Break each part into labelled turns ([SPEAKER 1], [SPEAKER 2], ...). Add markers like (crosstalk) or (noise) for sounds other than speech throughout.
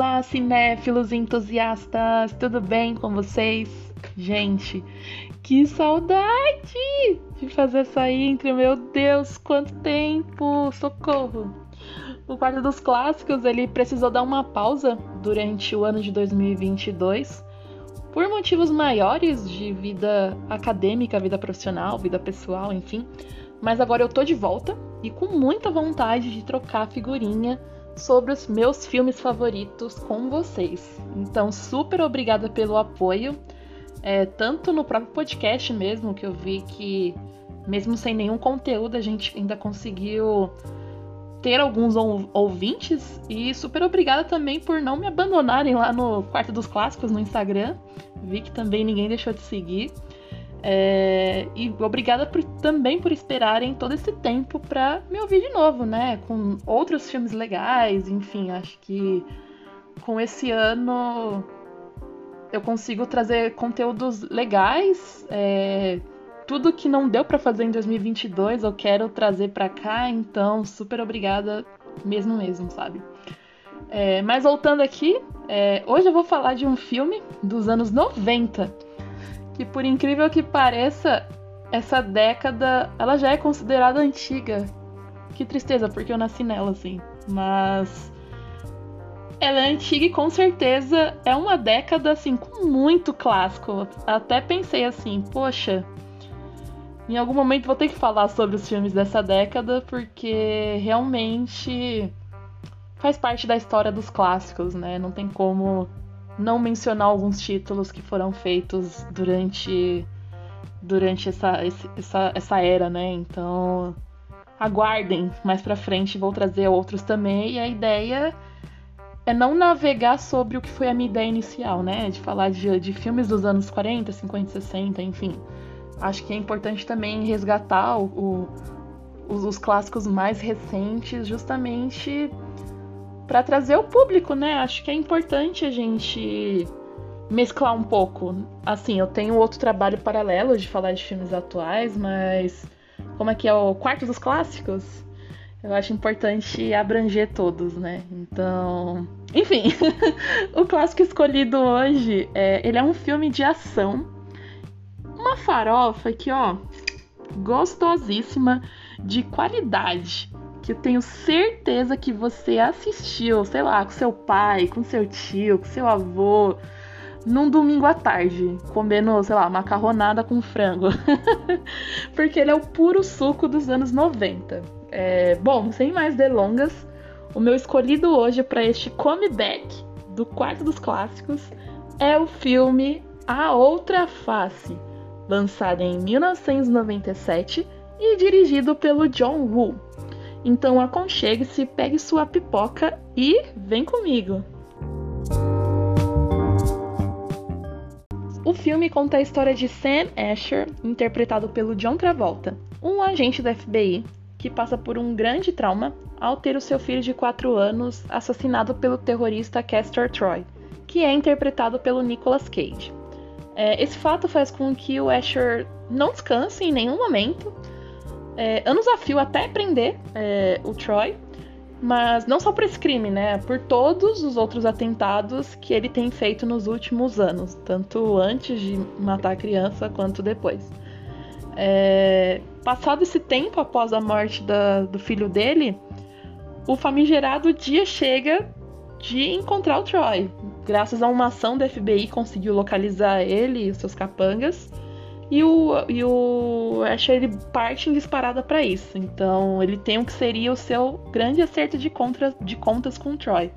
[SPEAKER 1] Olá, cinéfilos entusiastas, tudo bem com vocês? Gente, que saudade de fazer essa intro, meu Deus, quanto tempo! Socorro! O Quarto dos Clássicos, ele precisou dar uma pausa durante o ano de 2022 por motivos maiores de vida acadêmica, vida profissional, vida pessoal, enfim. Mas agora eu tô de volta e com muita vontade de trocar figurinha sobre os meus filmes favoritos com vocês. Então, super obrigada pelo apoio, é, tanto no próprio podcast mesmo, que eu vi que, mesmo sem nenhum conteúdo, a gente ainda conseguiu ter alguns ouvintes e super obrigada também por não me abandonarem lá no Quarto dos Clássicos no Instagram. Vi que também ninguém deixou de seguir. É, e obrigada por, também por esperarem todo esse tempo para me ouvir de novo, né? Com outros filmes legais, enfim, acho que com esse ano eu consigo trazer conteúdos legais. É, tudo que não deu para fazer em 2022 eu quero trazer para cá, então super obrigada mesmo mesmo, sabe? É, mas voltando aqui, é, hoje eu vou falar de um filme dos anos 90 que por incrível que pareça, essa década ela já é considerada antiga. Que tristeza, porque eu nasci nela, assim. Mas ela é antiga e com certeza é uma década assim com muito clássico. Até pensei assim, poxa, em algum momento vou ter que falar sobre os filmes dessa década porque realmente faz parte da história dos clássicos, né? Não tem como não mencionar alguns títulos que foram feitos durante durante essa, essa, essa era, né? Então aguardem mais pra frente, vou trazer outros também. E a ideia é não navegar sobre o que foi a minha ideia inicial, né? De falar de, de filmes dos anos 40, 50, 60, enfim. Acho que é importante também resgatar o, o, os, os clássicos mais recentes, justamente para trazer o público, né? Acho que é importante a gente mesclar um pouco. Assim, eu tenho outro trabalho paralelo de falar de filmes atuais, mas como é que é o quarto dos clássicos? Eu acho importante abranger todos, né? Então, enfim, (laughs) o clássico escolhido hoje, é, ele é um filme de ação, uma farofa que, ó, gostosíssima, de qualidade que eu tenho certeza que você assistiu, sei lá, com seu pai, com seu tio, com seu avô, num domingo à tarde, comendo, sei lá, macarronada com frango. (laughs) Porque ele é o puro suco dos anos 90. É, bom, sem mais delongas, o meu escolhido hoje para este comeback do quarto dos clássicos é o filme A Outra Face, lançado em 1997 e dirigido pelo John Woo. Então aconchegue-se, pegue sua pipoca e vem comigo! O filme conta a história de Sam Asher, interpretado pelo John Travolta, um agente do FBI que passa por um grande trauma ao ter o seu filho de 4 anos assassinado pelo terrorista Castor Troy, que é interpretado pelo Nicolas Cage. É, esse fato faz com que o Asher não descanse em nenhum momento é, anos a fio até prender é, o Troy, mas não só por esse crime, né? Por todos os outros atentados que ele tem feito nos últimos anos, tanto antes de matar a criança quanto depois. É, passado esse tempo após a morte da, do filho dele, o famigerado dia chega de encontrar o Troy. Graças a uma ação da FBI, conseguiu localizar ele e os seus capangas e o, e o Asher parte em disparada para isso. Então ele tem o que seria o seu grande acerto de, contra, de contas com o Troy.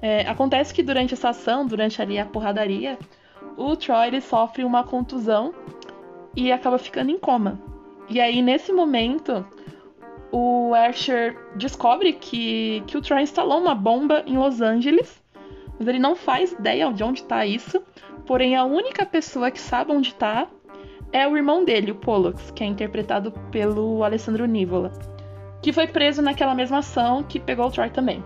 [SPEAKER 1] É, acontece que durante essa ação, durante ali a porradaria, o Troy sofre uma contusão e acaba ficando em coma. E aí nesse momento o Asher descobre que, que o Troy instalou uma bomba em Los Angeles, mas ele não faz ideia de onde está isso. Porém, a única pessoa que sabe onde está é o irmão dele, o Pollux, que é interpretado pelo Alessandro Nivola, que foi preso naquela mesma ação que pegou o Troy também.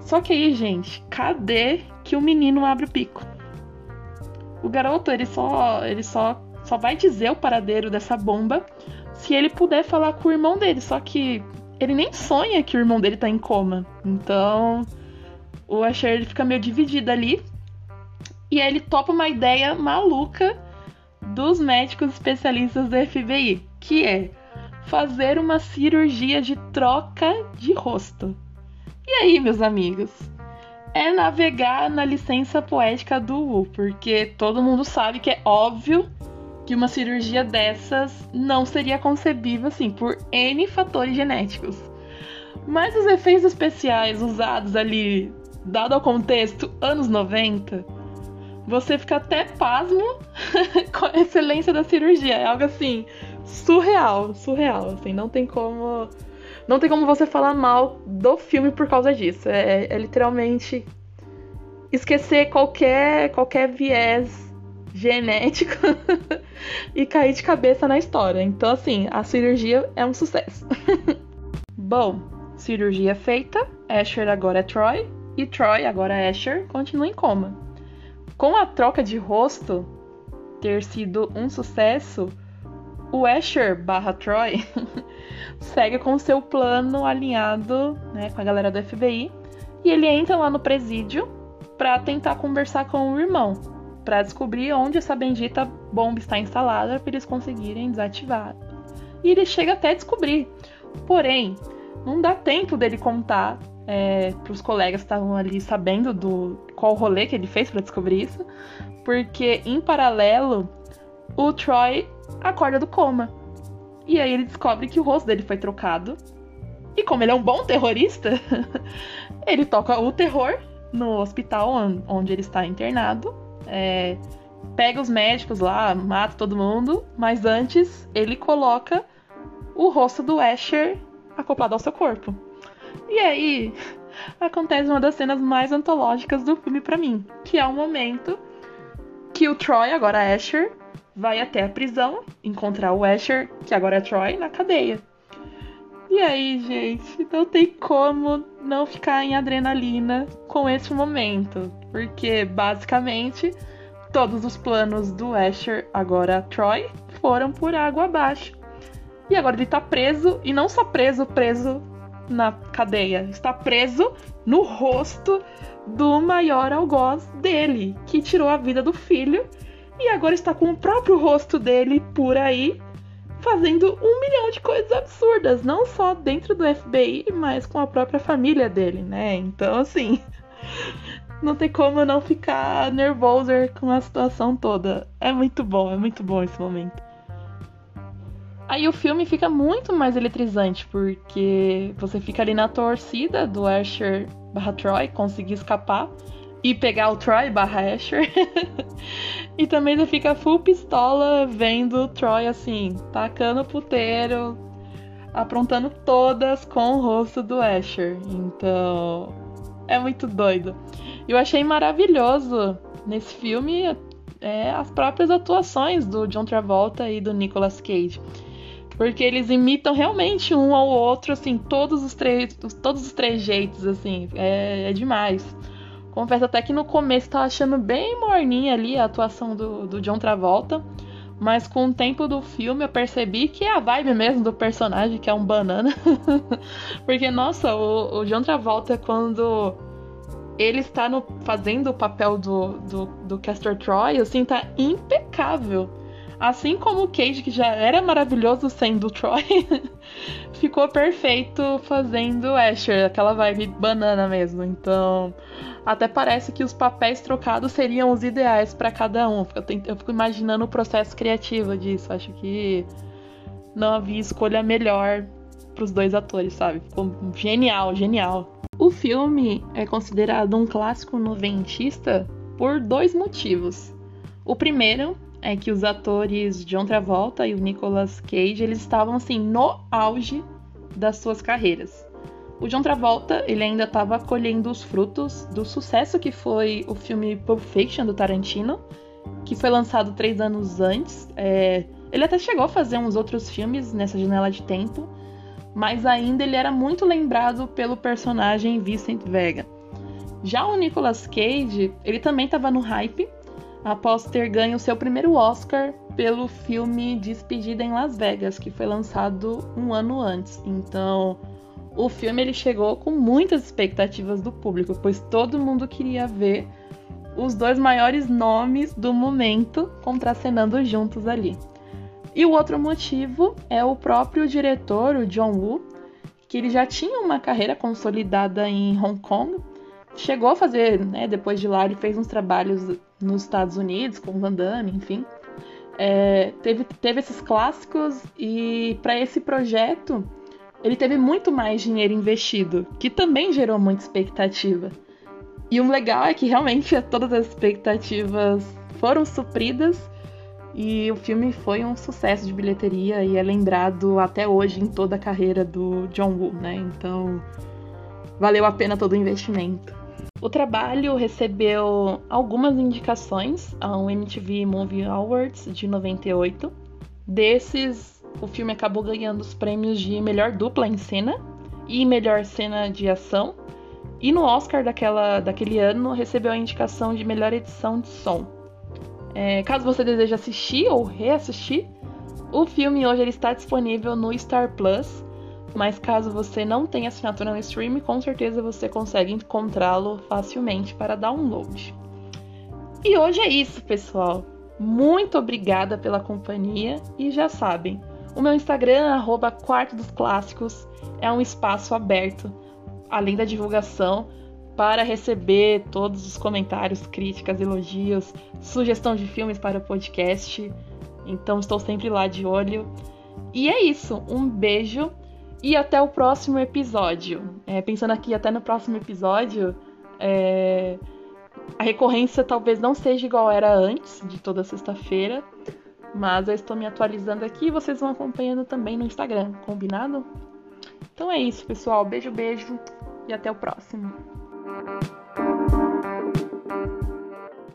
[SPEAKER 1] Só que aí, gente, cadê que o menino abre o pico? O garoto, ele só, ele só, só vai dizer o paradeiro dessa bomba se ele puder falar com o irmão dele. Só que ele nem sonha que o irmão dele tá em coma. Então, o Asher ele fica meio dividido ali. E aí ele topa uma ideia maluca dos médicos especialistas do FBI, que é fazer uma cirurgia de troca de rosto. E aí, meus amigos? É navegar na licença poética do Wu, porque todo mundo sabe que é óbvio que uma cirurgia dessas não seria concebível assim por N fatores genéticos. Mas os efeitos especiais usados ali, dado ao contexto anos 90, você fica até pasmo (laughs) com a excelência da cirurgia. É algo assim surreal, surreal, assim, não tem como não tem como você falar mal do filme por causa disso. É, é literalmente esquecer qualquer qualquer viés genético (laughs) e cair de cabeça na história. Então, assim, a cirurgia é um sucesso. (laughs) Bom, cirurgia feita, Asher agora é Troy e Troy, agora é Asher, continua em coma. Com a troca de rosto ter sido um sucesso, o Asher barra Troy (laughs) segue com seu plano alinhado né, com a galera do FBI e ele entra lá no presídio para tentar conversar com o irmão, para descobrir onde essa bendita bomba está instalada para eles conseguirem desativar. E ele chega até descobrir. Porém, não dá tempo dele contar é, para os colegas que estavam ali sabendo do qual rolê que ele fez para descobrir isso, porque em paralelo o Troy acorda do coma. E aí ele descobre que o rosto dele foi trocado. E como ele é um bom terrorista, (laughs) ele toca o terror no hospital onde ele está internado é, pega os médicos lá, mata todo mundo, mas antes ele coloca o rosto do Asher acoplado ao seu corpo. E aí acontece uma das cenas mais antológicas do filme para mim, que é o momento que o Troy, agora Asher, vai até a prisão encontrar o Asher, que agora é Troy, na cadeia. E aí, gente, não tem como não ficar em adrenalina com esse momento. Porque, basicamente, todos os planos do Asher, agora Troy, foram por água abaixo. E agora ele tá preso, e não só preso, preso na cadeia, está preso no rosto do maior algoz dele, que tirou a vida do filho, e agora está com o próprio rosto dele por aí, fazendo um milhão de coisas absurdas, não só dentro do FBI, mas com a própria família dele, né? Então, assim, (laughs) não tem como não ficar nervoso com a situação toda. É muito bom, é muito bom esse momento. Aí o filme fica muito mais eletrizante, porque você fica ali na torcida do Asher barra Troy conseguir escapar e pegar o Troy barra Asher. (laughs) e também você fica full pistola vendo o Troy assim, tacando puteiro, aprontando todas com o rosto do Asher. Então, é muito doido. Eu achei maravilhoso nesse filme é, as próprias atuações do John Travolta e do Nicolas Cage. Porque eles imitam realmente um ao outro, assim, todos os três, todos os três jeitos, assim, é, é demais. Confesso até que no começo tava achando bem morninha ali a atuação do, do John Travolta. Mas com o tempo do filme eu percebi que é a vibe mesmo do personagem, que é um banana. (laughs) Porque, nossa, o, o John Travolta, quando ele está no, fazendo o papel do, do, do Castor Troy, assim, tá impecável. Assim como o Cage, que já era maravilhoso sendo o Troy, (laughs) ficou perfeito fazendo Asher, aquela vibe banana mesmo. Então, até parece que os papéis trocados seriam os ideais para cada um. Eu, tento, eu fico imaginando o processo criativo disso. Acho que não havia escolha melhor para os dois atores, sabe? Ficou genial, genial. O filme é considerado um clássico noventista por dois motivos. O primeiro é que os atores John Travolta e o Nicolas Cage eles estavam assim no auge das suas carreiras. O John Travolta ele ainda estava colhendo os frutos do sucesso que foi o filme Pulp Fiction do Tarantino, que foi lançado três anos antes. É... ele até chegou a fazer uns outros filmes nessa janela de tempo, mas ainda ele era muito lembrado pelo personagem Vincent Vega. Já o Nicolas Cage, ele também estava no hype após ter ganho seu primeiro Oscar pelo filme Despedida em Las Vegas, que foi lançado um ano antes. Então, o filme ele chegou com muitas expectativas do público, pois todo mundo queria ver os dois maiores nomes do momento contracenando juntos ali. E o outro motivo é o próprio diretor, o John Woo, que ele já tinha uma carreira consolidada em Hong Kong, chegou a fazer, né, depois de lá ele fez uns trabalhos nos Estados Unidos com Van Damme, enfim. É, teve, teve esses clássicos e para esse projeto ele teve muito mais dinheiro investido, que também gerou muita expectativa. E o legal é que realmente (laughs) todas as expectativas foram supridas e o filme foi um sucesso de bilheteria e é lembrado até hoje em toda a carreira do John Woo, né? Então valeu a pena todo o investimento. O trabalho recebeu algumas indicações ao MTV Movie Awards de 98. Desses, o filme acabou ganhando os prêmios de melhor dupla em cena e melhor cena de ação. E no Oscar daquela, daquele ano recebeu a indicação de melhor edição de som. É, caso você deseje assistir ou reassistir, o filme hoje ele está disponível no Star Plus mas caso você não tenha assinatura no stream, com certeza você consegue encontrá-lo facilmente para download. E hoje é isso, pessoal. Muito obrigada pela companhia e já sabem, o meu Instagram, arroba Quarto dos Clássicos, é um espaço aberto, além da divulgação, para receber todos os comentários, críticas, elogios, sugestão de filmes para o podcast. Então estou sempre lá de olho. E é isso. Um beijo e até o próximo episódio. É, pensando aqui até no próximo episódio, é, a recorrência talvez não seja igual era antes, de toda sexta-feira. Mas eu estou me atualizando aqui e vocês vão acompanhando também no Instagram, combinado? Então é isso, pessoal. Beijo, beijo e até o próximo.